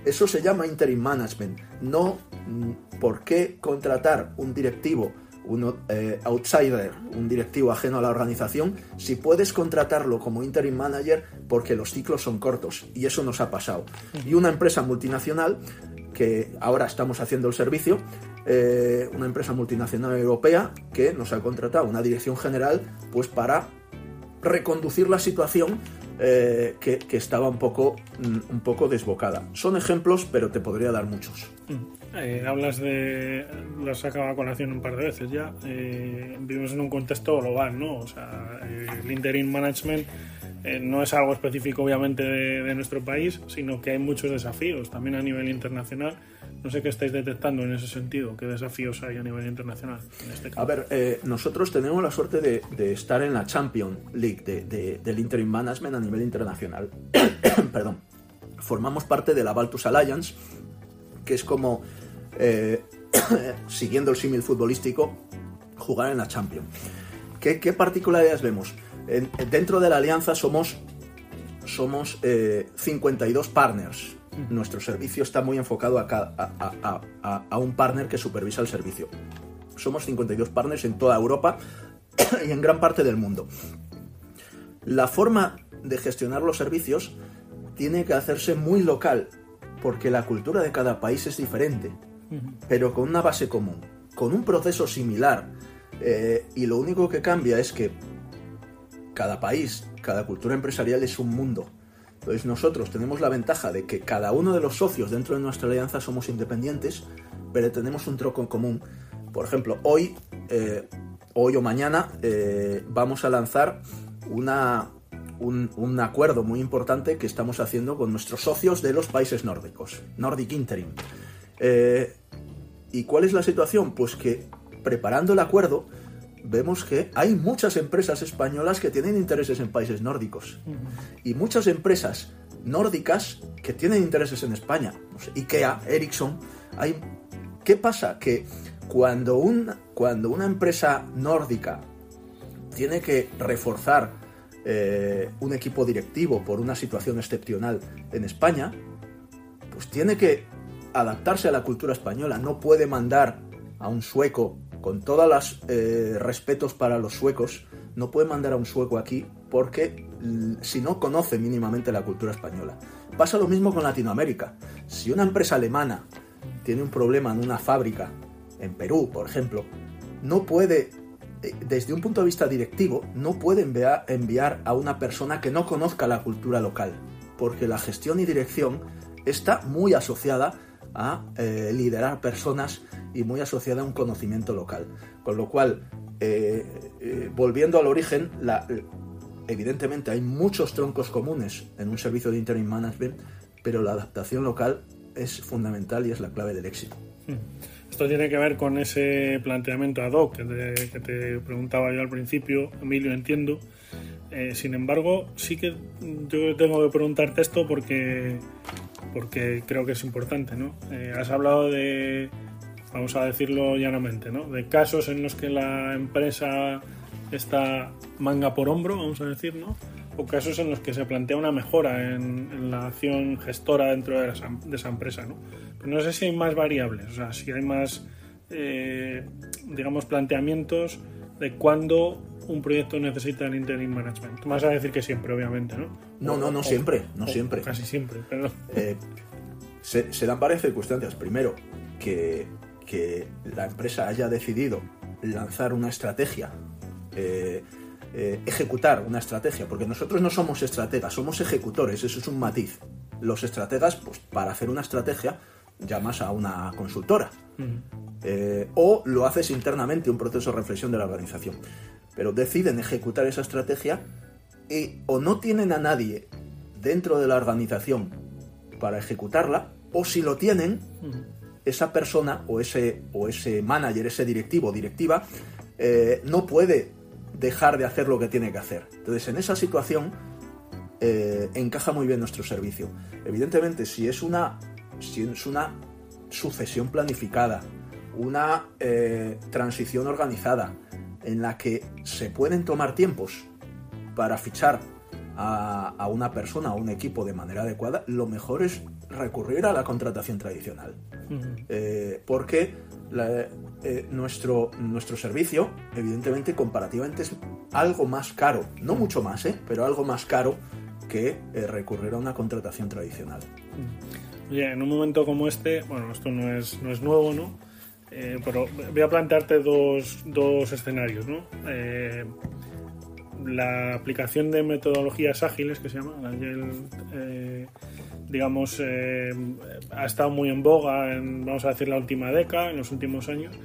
Eso se llama interim management. No mm, por qué contratar un directivo, un eh, outsider, un directivo ajeno a la organización, si puedes contratarlo como interim manager porque los ciclos son cortos. Y eso nos ha pasado. Y una empresa multinacional, que ahora estamos haciendo el servicio, eh, una empresa multinacional europea que nos ha contratado una dirección general pues para reconducir la situación eh, que, estaba un poco, mm, un poco desbocada. Son ejemplos, pero te podría dar muchos. Mm. Eh, hablas de. Lo has sacado a colación un par de veces ya. Eh, vivimos en un contexto global, ¿no? O sea, el interim management no es algo específico, obviamente, de, nuestro país, sino que hay muchos desafíos también a nivel internacional no sé qué estáis detectando en ese sentido, qué desafíos hay a nivel internacional. Este a ver, eh, nosotros tenemos la suerte de, estar en la Champion League del Interim Management a nivel internacional. Perdón. Formamos parte de la Baltus Alliance, que es como, eh, siguiendo el símil futbolístico, jugar en la Champion. ¿Qué, particularidades vemos? dentro de la alianza somos, somos 52 eh, partners nuestro servicio está muy enfocado a, un partner que supervisa el servicio. Somos 52 partners en toda Europa y en gran parte del mundo. La forma de gestionar los servicios tiene que hacerse muy local, porque la cultura de cada país es diferente, pero con una base común, con un proceso similar. Eh, y lo único que cambia es que cada país, cada cultura empresarial es un mundo entonces nosotros tenemos la ventaja de que cada uno de los socios dentro de nuestra alianza somos independientes, pero tenemos un troco en común. Por ejemplo, hoy, eh, hoy o mañana eh, vamos a lanzar una, un, acuerdo muy importante que estamos haciendo con nuestros socios de los países nórdicos, Nordic Interim. Eh, ¿Y cuál es la situación? Pues que preparando el acuerdo, vemos que hay muchas empresas españolas que tienen intereses en países nórdicos y muchas empresas nórdicas que tienen intereses en España. Ikea, Ericsson. Hay... ¿Qué pasa? Que cuando, un, cuando una empresa nórdica tiene que reforzar eh, un equipo directivo por una situación excepcional en España, pues tiene que adaptarse a la cultura española. No puede mandar a un sueco con todos los eh, respetos para los suecos, no puede mandar a un sueco aquí porque si no conoce mínimamente la cultura española. Pasa lo mismo con Latinoamérica. Si una empresa alemana tiene un problema en una fábrica, en Perú, por ejemplo, no puede, eh, desde un punto de vista directivo, no puede enviar, enviar a una persona que no conozca la cultura local, porque la gestión y dirección está muy asociada a eh, liderar personas y muy asociada a un conocimiento local. Con lo cual, eh, eh, volviendo al origen, evidentemente hay muchos troncos comunes en un servicio de interim management, pero la adaptación local es fundamental y es la clave del éxito. Hmm. Esto tiene que ver con ese planteamiento ad hoc que te, que te preguntaba yo al principio, Emilio, entiendo. Eh, sin embargo, sí que yo tengo que preguntarte esto porque, porque creo que es importante. ¿no? has hablado de, vamos a decirlo llanamente, ¿no? de casos en los que la empresa está manga por hombro, vamos a decir, ¿no? o casos en los que se plantea una mejora en, la acción gestora dentro de, esa, empresa. ¿no? No sé si hay más variables, o sea, si hay más, eh, digamos, planteamientos de cuándo un proyecto necesita el interim management. Vas a decir que siempre, obviamente, ¿no? No, no, no siempre, no siempre. Casi siempre, pero... Eh, se, dan varias circunstancias. Primero, que, que, la empresa haya decidido lanzar una estrategia, eh, eh, ejecutar una estrategia, porque nosotros no somos estrategas, somos ejecutores, eso es un matiz. Los estrategas, pues para hacer una estrategia, llamas a una consultora. O lo haces internamente, un proceso de reflexión de la organización pero deciden ejecutar esa estrategia y o no tienen a nadie dentro de la organización para ejecutarla, o si lo tienen, esa persona o ese, o ese manager, ese directivo o directiva, eh, no puede dejar de hacer lo que tiene que hacer. Entonces, en esa situación eh, encaja muy bien nuestro servicio. Evidentemente, si es una, si es una sucesión planificada, una eh, transición organizada, en la que se pueden tomar tiempos para fichar a, una persona o un equipo de manera adecuada, lo mejor es recurrir a la contratación tradicional. Eh, porque eh, nuestro, nuestro servicio, evidentemente, comparativamente es algo más caro, no mucho más, ¿eh? pero algo más caro que recurrir a una contratación tradicional. Oye, en un momento como este, bueno, esto no es, no es nuevo, ¿no? Eh, pero voy a plantearte dos, dos escenarios, ¿no? Eh, la aplicación de metodologías ágiles, que se llama, eh, digamos, ha estado muy en boga en, vamos a decir, la última década, en los últimos años,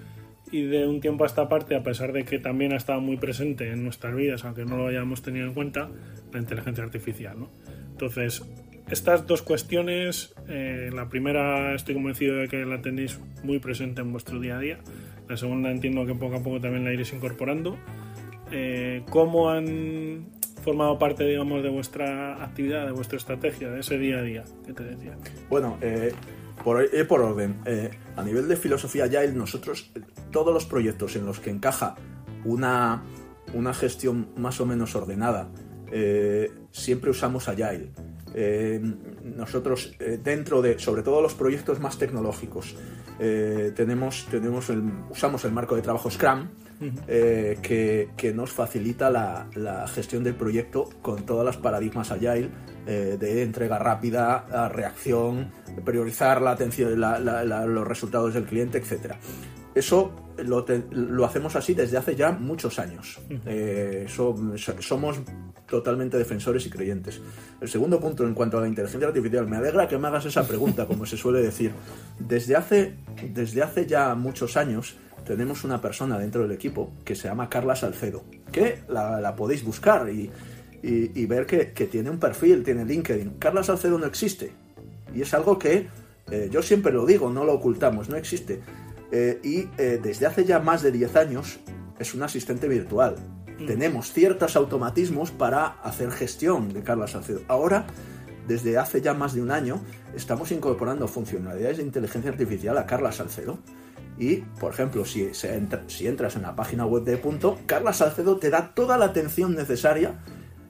y de un tiempo a esta parte, a pesar de que también ha estado muy presente en nuestras vidas, aunque no lo hayamos tenido en cuenta, la inteligencia artificial, ¿no? Entonces, estas dos cuestiones, eh, la primera estoy convencido de que la tenéis muy presente en vuestro día a día. La segunda entiendo que poco a poco también la iréis incorporando. Eh, ¿Cómo han formado parte, digamos, de vuestra actividad, de vuestra estrategia, de ese día a día que te decía? Bueno, eh, por, orden. a nivel de filosofía Agile, nosotros, todos los proyectos en los que encaja una, una gestión más o menos ordenada, siempre usamos Agile. Eh, nosotros eh, dentro de, sobre todo los proyectos más tecnológicos, eh, tenemos, tenemos el, usamos el marco de trabajo Scrum, que, que, nos facilita la, la, gestión del proyecto con todas las paradigmas Agile de entrega rápida, reacción, priorizar la atención, los resultados del cliente, etcétera. Eso lo, hacemos así desde hace ya muchos años. somos totalmente defensores y creyentes. El segundo punto en cuanto a la inteligencia artificial, me alegra que me hagas esa pregunta, como se suele decir. Desde hace, desde hace ya muchos años tenemos una persona dentro del equipo que se llama Carla Salcedo, que la, podéis buscar y, ver que, tiene un perfil, tiene LinkedIn. Carla Salcedo no existe. Y es algo que eh, yo siempre lo digo, no lo ocultamos, no existe. Eh, y eh, desde hace ya más de 10 años es un asistente virtual Mm. tenemos ciertos automatismos para hacer gestión de Carla Salcedo. Ahora, desde hace ya más de un año, estamos incorporando funcionalidades de inteligencia artificial a Carla Salcedo. Y, por ejemplo, si, si entras en la página web de Punto, Carla Salcedo te da toda la atención necesaria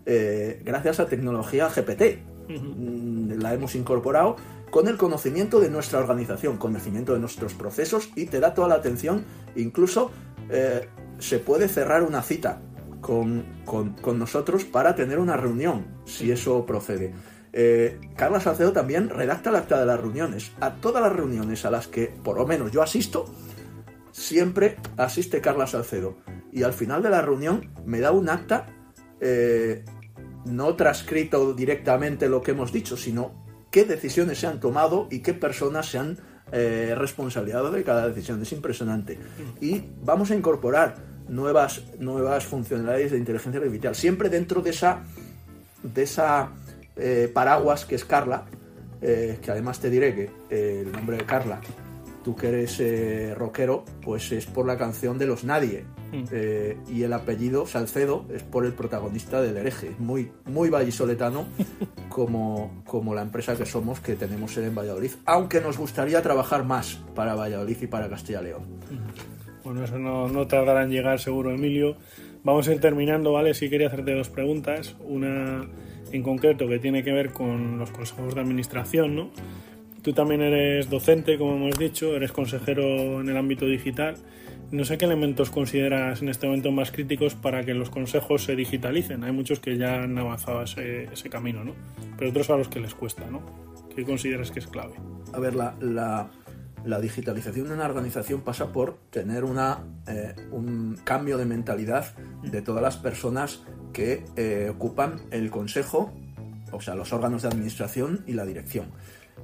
eh, gracias a tecnología GPT. Mm, la hemos incorporado con el conocimiento de nuestra organización, conocimiento de nuestros procesos y te da toda la atención. Incluso eh, se puede cerrar una cita con, nosotros para tener una reunión, si eso procede. Eh, Carla Salcedo también redacta el acta de las reuniones. A todas las reuniones a las que por lo menos yo asisto, siempre asiste Carla Salcedo. Y al final de la reunión me da un acta eh, no transcrito directamente lo que hemos dicho, sino qué decisiones se han tomado y qué personas se han eh, de cada decisión. Es impresionante. Y vamos a incorporar nuevas, nuevas funcionalidades de inteligencia artificial, siempre dentro de esa, de esa eh, paraguas que es Carla, eh, que además te diré que eh, el nombre de Carla, tú que eres rockero, pues es por la canción de Los Nadie, mm. y el apellido Salcedo es por el protagonista del hereje, muy, muy vallisoletano como, como la empresa que somos, que tenemos en Valladolid, aunque nos gustaría trabajar más para Valladolid y para Castilla y León. Bueno, eso no, no tardará en llegar seguro, Emilio. Vamos a ir terminando, ¿vale? Sí quería hacerte dos preguntas. Una en concreto que tiene que ver con los consejos de administración, ¿no? Tú también eres docente, como hemos dicho, eres consejero en el ámbito digital. No sé qué elementos consideras en este momento más críticos para que los consejos se digitalicen. Hay muchos que ya han avanzado ese, ese camino, ¿no? Pero otros a los que les cuesta, ¿no? ¿Qué consideras que es clave? A ver, la, digitalización de una organización pasa por tener eh, un cambio de mentalidad de todas las personas que eh, ocupan el consejo, o sea, los órganos de administración y la dirección.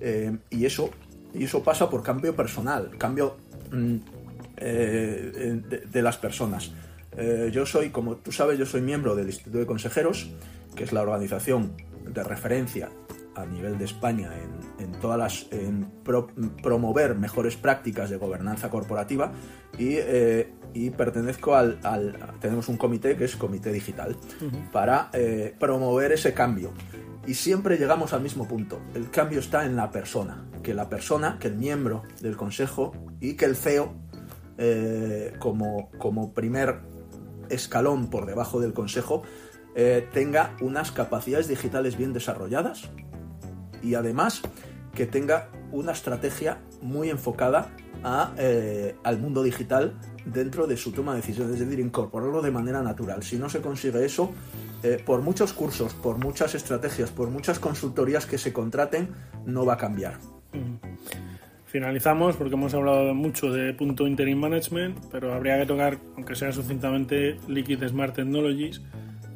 Eh, y, eso, y eso pasa por cambio personal, cambio mm, eh, de, de las personas. Eh, yo soy, como tú sabes, yo soy miembro del Instituto de Consejeros, que es la organización de referencia a nivel de España en, en todas las en pro- promover mejores prácticas de gobernanza corporativa y, eh, y pertenezco al, al- tenemos un comité que es comité digital para eh, promover ese cambio y siempre llegamos al mismo punto el cambio está en la persona que la persona que el miembro del consejo y que el CEO eh, como, primer escalón por debajo del consejo eh, tenga unas capacidades digitales bien desarrolladas y además que tenga una estrategia muy enfocada a, eh, al mundo digital dentro de su toma de decisiones, es decir, incorporarlo de manera natural. Si no se consigue eso, eh, por muchos cursos, por muchas estrategias, por muchas consultorías que se contraten, no va a cambiar. Finalizamos porque hemos hablado mucho de punto interim management, pero habría que tocar, aunque sea sucintamente, Liquid Smart Technologies,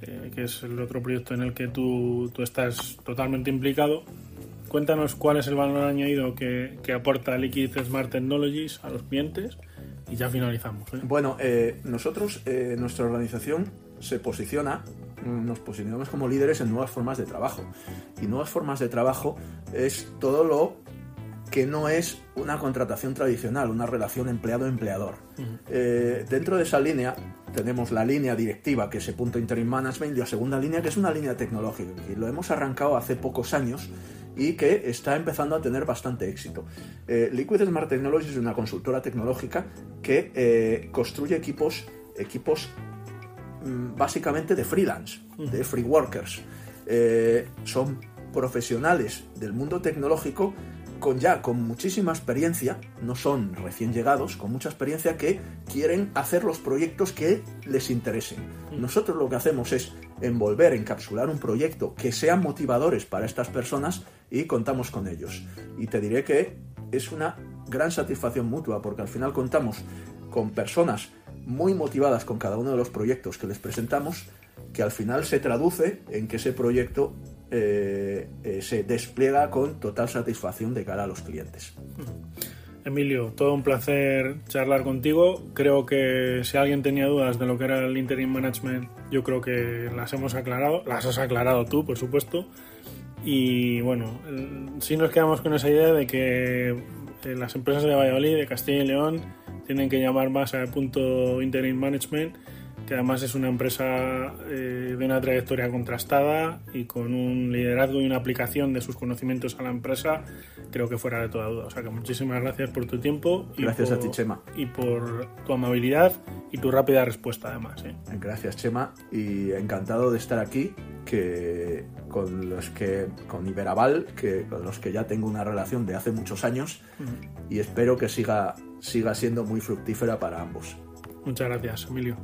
eh, que es el otro proyecto en el que tú, tú estás totalmente implicado. Cuéntanos cuál es el valor añadido que, que aporta Liquid Smart Technologies a los clientes y ya finalizamos. ¿eh? Bueno, eh, nosotros, eh, nuestra organización se posiciona, mm, nos posicionamos como líderes en nuevas formas de trabajo. Y nuevas formas de trabajo es todo lo que no es una contratación tradicional, una relación empleado-empleador. Eh, dentro de esa línea tenemos la línea directiva, que es el punto interim management, y la segunda línea, que es una línea tecnológica. Y lo hemos arrancado hace pocos años y que está empezando a tener bastante éxito. Eh, Liquid Smart Technologies es una consultora tecnológica que eh, construye equipos, equipos básicamente de freelance, de free workers. Eh, son profesionales del mundo tecnológico con ya con muchísima experiencia, no son recién llegados, con mucha experiencia que quieren hacer los proyectos que les interesen. Nosotros lo que hacemos es envolver, encapsular un proyecto que sean motivadores para estas personas y contamos con ellos. Y te diré que es una gran satisfacción mutua porque al final contamos con personas muy motivadas con cada uno de los proyectos que les presentamos, que al final se traduce en que ese proyecto eh, eh, se despliega con total satisfacción de cara a los clientes. Emilio, todo un placer charlar contigo. Creo que si alguien tenía dudas de lo que era el interim management, yo creo que las hemos aclarado. Las has aclarado tú, por supuesto. Y bueno, sí nos quedamos con esa idea de que eh, las empresas de Valladolid, de Castilla y León, tienen que llamar más al punto interim management que además es una empresa eh, de una trayectoria contrastada y con un liderazgo y una aplicación de sus conocimientos a la empresa, creo que fuera de toda duda. O sea que muchísimas gracias por tu tiempo. Y Gracias por, a ti, Chema. Y por tu amabilidad y tu rápida respuesta, además. ¿eh? Gracias, Chema, y encantado de estar aquí, que con los que con Iberaval, que con los que ya tengo una relación de hace muchos años y espero que siga siga siendo muy fructífera para ambos. Muchas gracias, Emilio.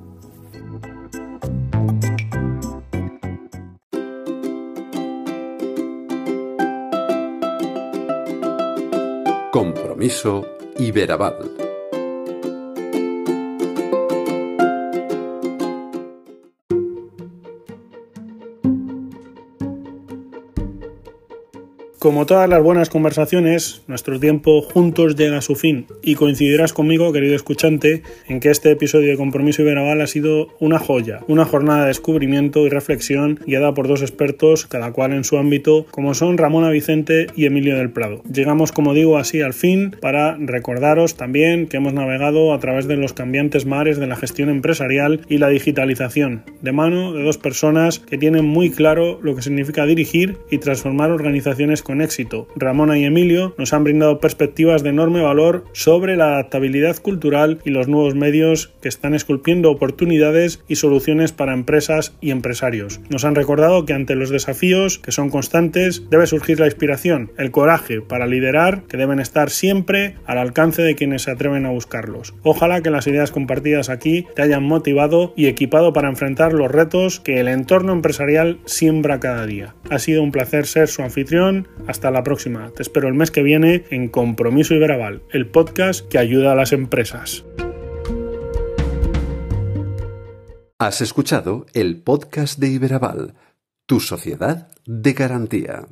Compromiso Iberaval. Como todas las buenas conversaciones, nuestro tiempo juntos llega a su fin y coincidirás conmigo, querido escuchante, en que este episodio de Compromiso Iberaval ha sido una joya, una jornada de descubrimiento y reflexión guiada por dos expertos, cada cual en su ámbito, como son Ramona Vicente y Emilio del Prado. Llegamos, como digo, así al fin para recordaros también que hemos navegado a través de los cambiantes mares de la gestión empresarial y la digitalización, de mano de dos personas que tienen muy claro lo que significa dirigir y transformar organizaciones con con éxito. Ramona y Emilio nos han brindado perspectivas de enorme valor sobre la adaptabilidad cultural y los nuevos medios que están esculpiendo oportunidades y soluciones para empresas y empresarios. Nos han recordado que ante los desafíos, que son constantes, debe surgir la inspiración, el coraje para liderar, que deben estar siempre al alcance de quienes se atreven a buscarlos. Ojalá que las ideas compartidas aquí te hayan motivado y equipado para enfrentar los retos que el entorno empresarial siembra cada día. Ha sido un placer ser su anfitrión. Hasta la próxima. Te espero el mes que viene en Compromiso Iberaval, el podcast que ayuda a las empresas. Has escuchado el podcast de Iberaval, tu sociedad de garantía.